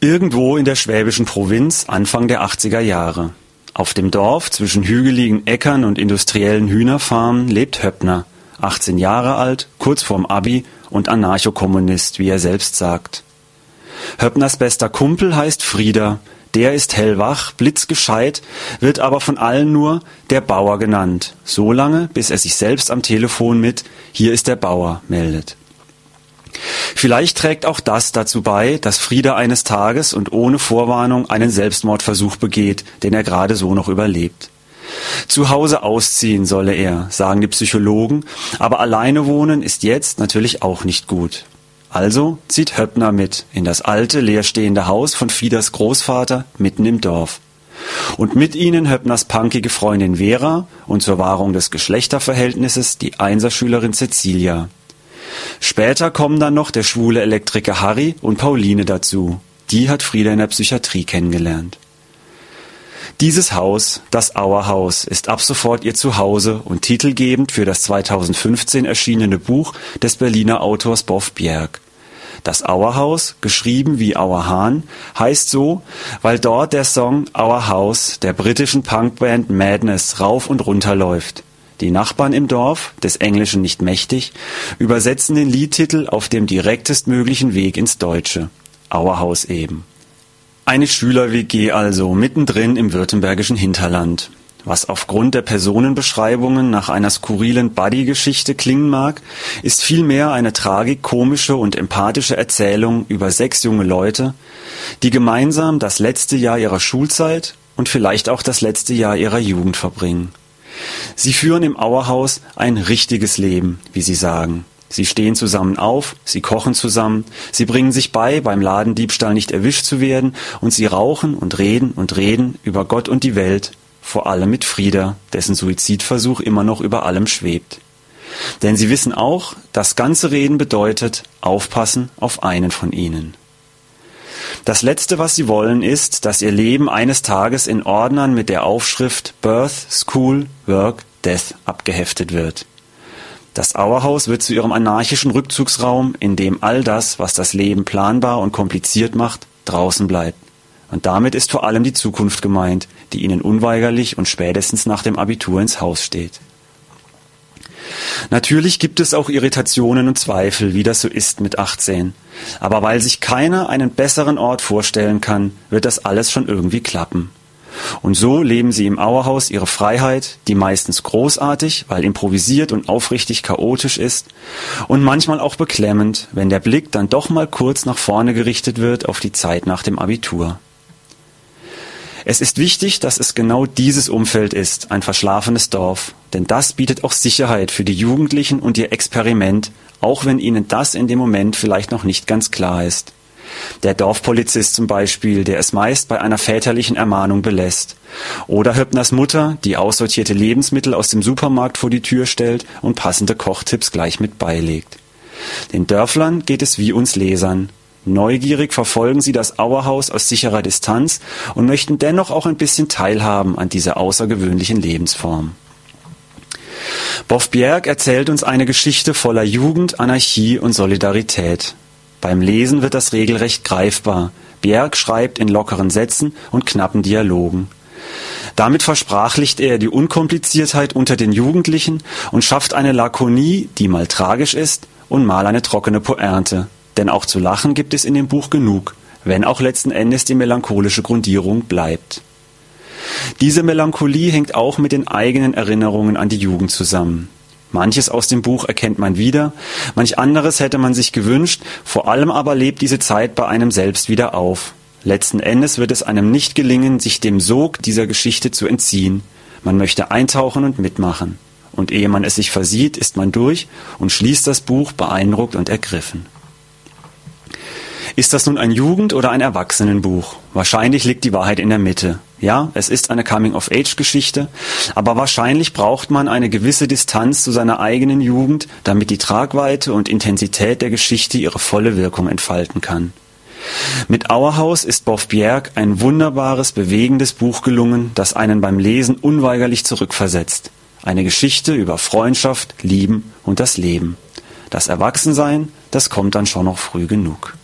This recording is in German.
Irgendwo in der schwäbischen Provinz Anfang der 80er Jahre. Auf dem Dorf zwischen hügeligen Äckern und industriellen Hühnerfarmen lebt Höppner, 18 Jahre alt, kurz vorm Abi und Anarchokommunist, wie er selbst sagt. Höppners bester Kumpel heißt Frieder, der ist hellwach, blitzgescheit, wird aber von allen nur der Bauer genannt, so lange, bis er sich selbst am Telefon mit Hier ist der Bauer meldet. Vielleicht trägt auch das dazu bei, dass Frieda eines Tages und ohne Vorwarnung einen Selbstmordversuch begeht, den er gerade so noch überlebt. Zu Hause ausziehen solle er, sagen die Psychologen, aber alleine wohnen ist jetzt natürlich auch nicht gut. Also zieht Höppner mit in das alte, leerstehende Haus von Fieders Großvater mitten im Dorf. Und mit ihnen Höppners punkige Freundin Vera und zur Wahrung des Geschlechterverhältnisses die Einserschülerin Cecilia. Später kommen dann noch der schwule Elektriker Harry und Pauline dazu. Die hat Frieda in der Psychiatrie kennengelernt. Dieses Haus, das Auerhaus, ist ab sofort ihr Zuhause und titelgebend für das 2015 erschienene Buch des Berliner Autors Boff Bjerg. Das Auerhaus, geschrieben wie Auerhahn, heißt so, weil dort der Song Our House der britischen Punkband Madness rauf und runter läuft. Die Nachbarn im Dorf, des Englischen nicht mächtig, übersetzen den Liedtitel auf dem direktestmöglichen Weg ins Deutsche. Auerhaus eben. Eine Schüler-WG also, mittendrin im württembergischen Hinterland. Was aufgrund der Personenbeschreibungen nach einer skurrilen Buddy-Geschichte klingen mag, ist vielmehr eine tragikomische und empathische Erzählung über sechs junge Leute, die gemeinsam das letzte Jahr ihrer Schulzeit und vielleicht auch das letzte Jahr ihrer Jugend verbringen. Sie führen im Auerhaus ein richtiges Leben, wie sie sagen. Sie stehen zusammen auf, sie kochen zusammen, sie bringen sich bei, beim Ladendiebstahl nicht erwischt zu werden, und sie rauchen und reden und reden über Gott und die Welt, vor allem mit Frieda, dessen Suizidversuch immer noch über allem schwebt. Denn sie wissen auch, das ganze Reden bedeutet aufpassen auf einen von ihnen. Das Letzte, was sie wollen, ist, dass ihr Leben eines Tages in Ordnern mit der Aufschrift Birth, School, Work, Death abgeheftet wird. Das Auerhaus wird zu ihrem anarchischen Rückzugsraum, in dem all das, was das Leben planbar und kompliziert macht, draußen bleibt. Und damit ist vor allem die Zukunft gemeint, die ihnen unweigerlich und spätestens nach dem Abitur ins Haus steht. Natürlich gibt es auch Irritationen und Zweifel, wie das so ist mit 18. Aber weil sich keiner einen besseren Ort vorstellen kann, wird das alles schon irgendwie klappen. Und so leben sie im Auerhaus ihre Freiheit, die meistens großartig, weil improvisiert und aufrichtig chaotisch ist, und manchmal auch beklemmend, wenn der Blick dann doch mal kurz nach vorne gerichtet wird auf die Zeit nach dem Abitur. Es ist wichtig, dass es genau dieses Umfeld ist, ein verschlafenes Dorf, denn das bietet auch Sicherheit für die Jugendlichen und ihr Experiment, auch wenn ihnen das in dem Moment vielleicht noch nicht ganz klar ist. Der Dorfpolizist zum Beispiel, der es meist bei einer väterlichen Ermahnung belässt. Oder Höppners Mutter, die aussortierte Lebensmittel aus dem Supermarkt vor die Tür stellt und passende Kochtipps gleich mit beilegt. Den Dörflern geht es wie uns Lesern. Neugierig verfolgen sie das Auerhaus aus sicherer Distanz und möchten dennoch auch ein bisschen teilhaben an dieser außergewöhnlichen Lebensform. Boff Bjerg erzählt uns eine Geschichte voller Jugend, Anarchie und Solidarität. Beim Lesen wird das regelrecht greifbar. Bjerg schreibt in lockeren Sätzen und knappen Dialogen. Damit versprachlicht er die Unkompliziertheit unter den Jugendlichen und schafft eine Lakonie, die mal tragisch ist und mal eine trockene Pointe. Denn auch zu lachen gibt es in dem Buch genug, wenn auch letzten Endes die melancholische Grundierung bleibt. Diese Melancholie hängt auch mit den eigenen Erinnerungen an die Jugend zusammen. Manches aus dem Buch erkennt man wieder, manch anderes hätte man sich gewünscht, vor allem aber lebt diese Zeit bei einem selbst wieder auf. Letzten Endes wird es einem nicht gelingen, sich dem Sog dieser Geschichte zu entziehen. Man möchte eintauchen und mitmachen. Und ehe man es sich versieht, ist man durch und schließt das Buch beeindruckt und ergriffen. Ist das nun ein Jugend- oder ein Erwachsenenbuch? Wahrscheinlich liegt die Wahrheit in der Mitte. Ja, es ist eine Coming-of-Age-Geschichte, aber wahrscheinlich braucht man eine gewisse Distanz zu seiner eigenen Jugend, damit die Tragweite und Intensität der Geschichte ihre volle Wirkung entfalten kann. Mit Auerhaus ist Boff Bjerg ein wunderbares, bewegendes Buch gelungen, das einen beim Lesen unweigerlich zurückversetzt. Eine Geschichte über Freundschaft, Lieben und das Leben. Das Erwachsensein, das kommt dann schon noch früh genug.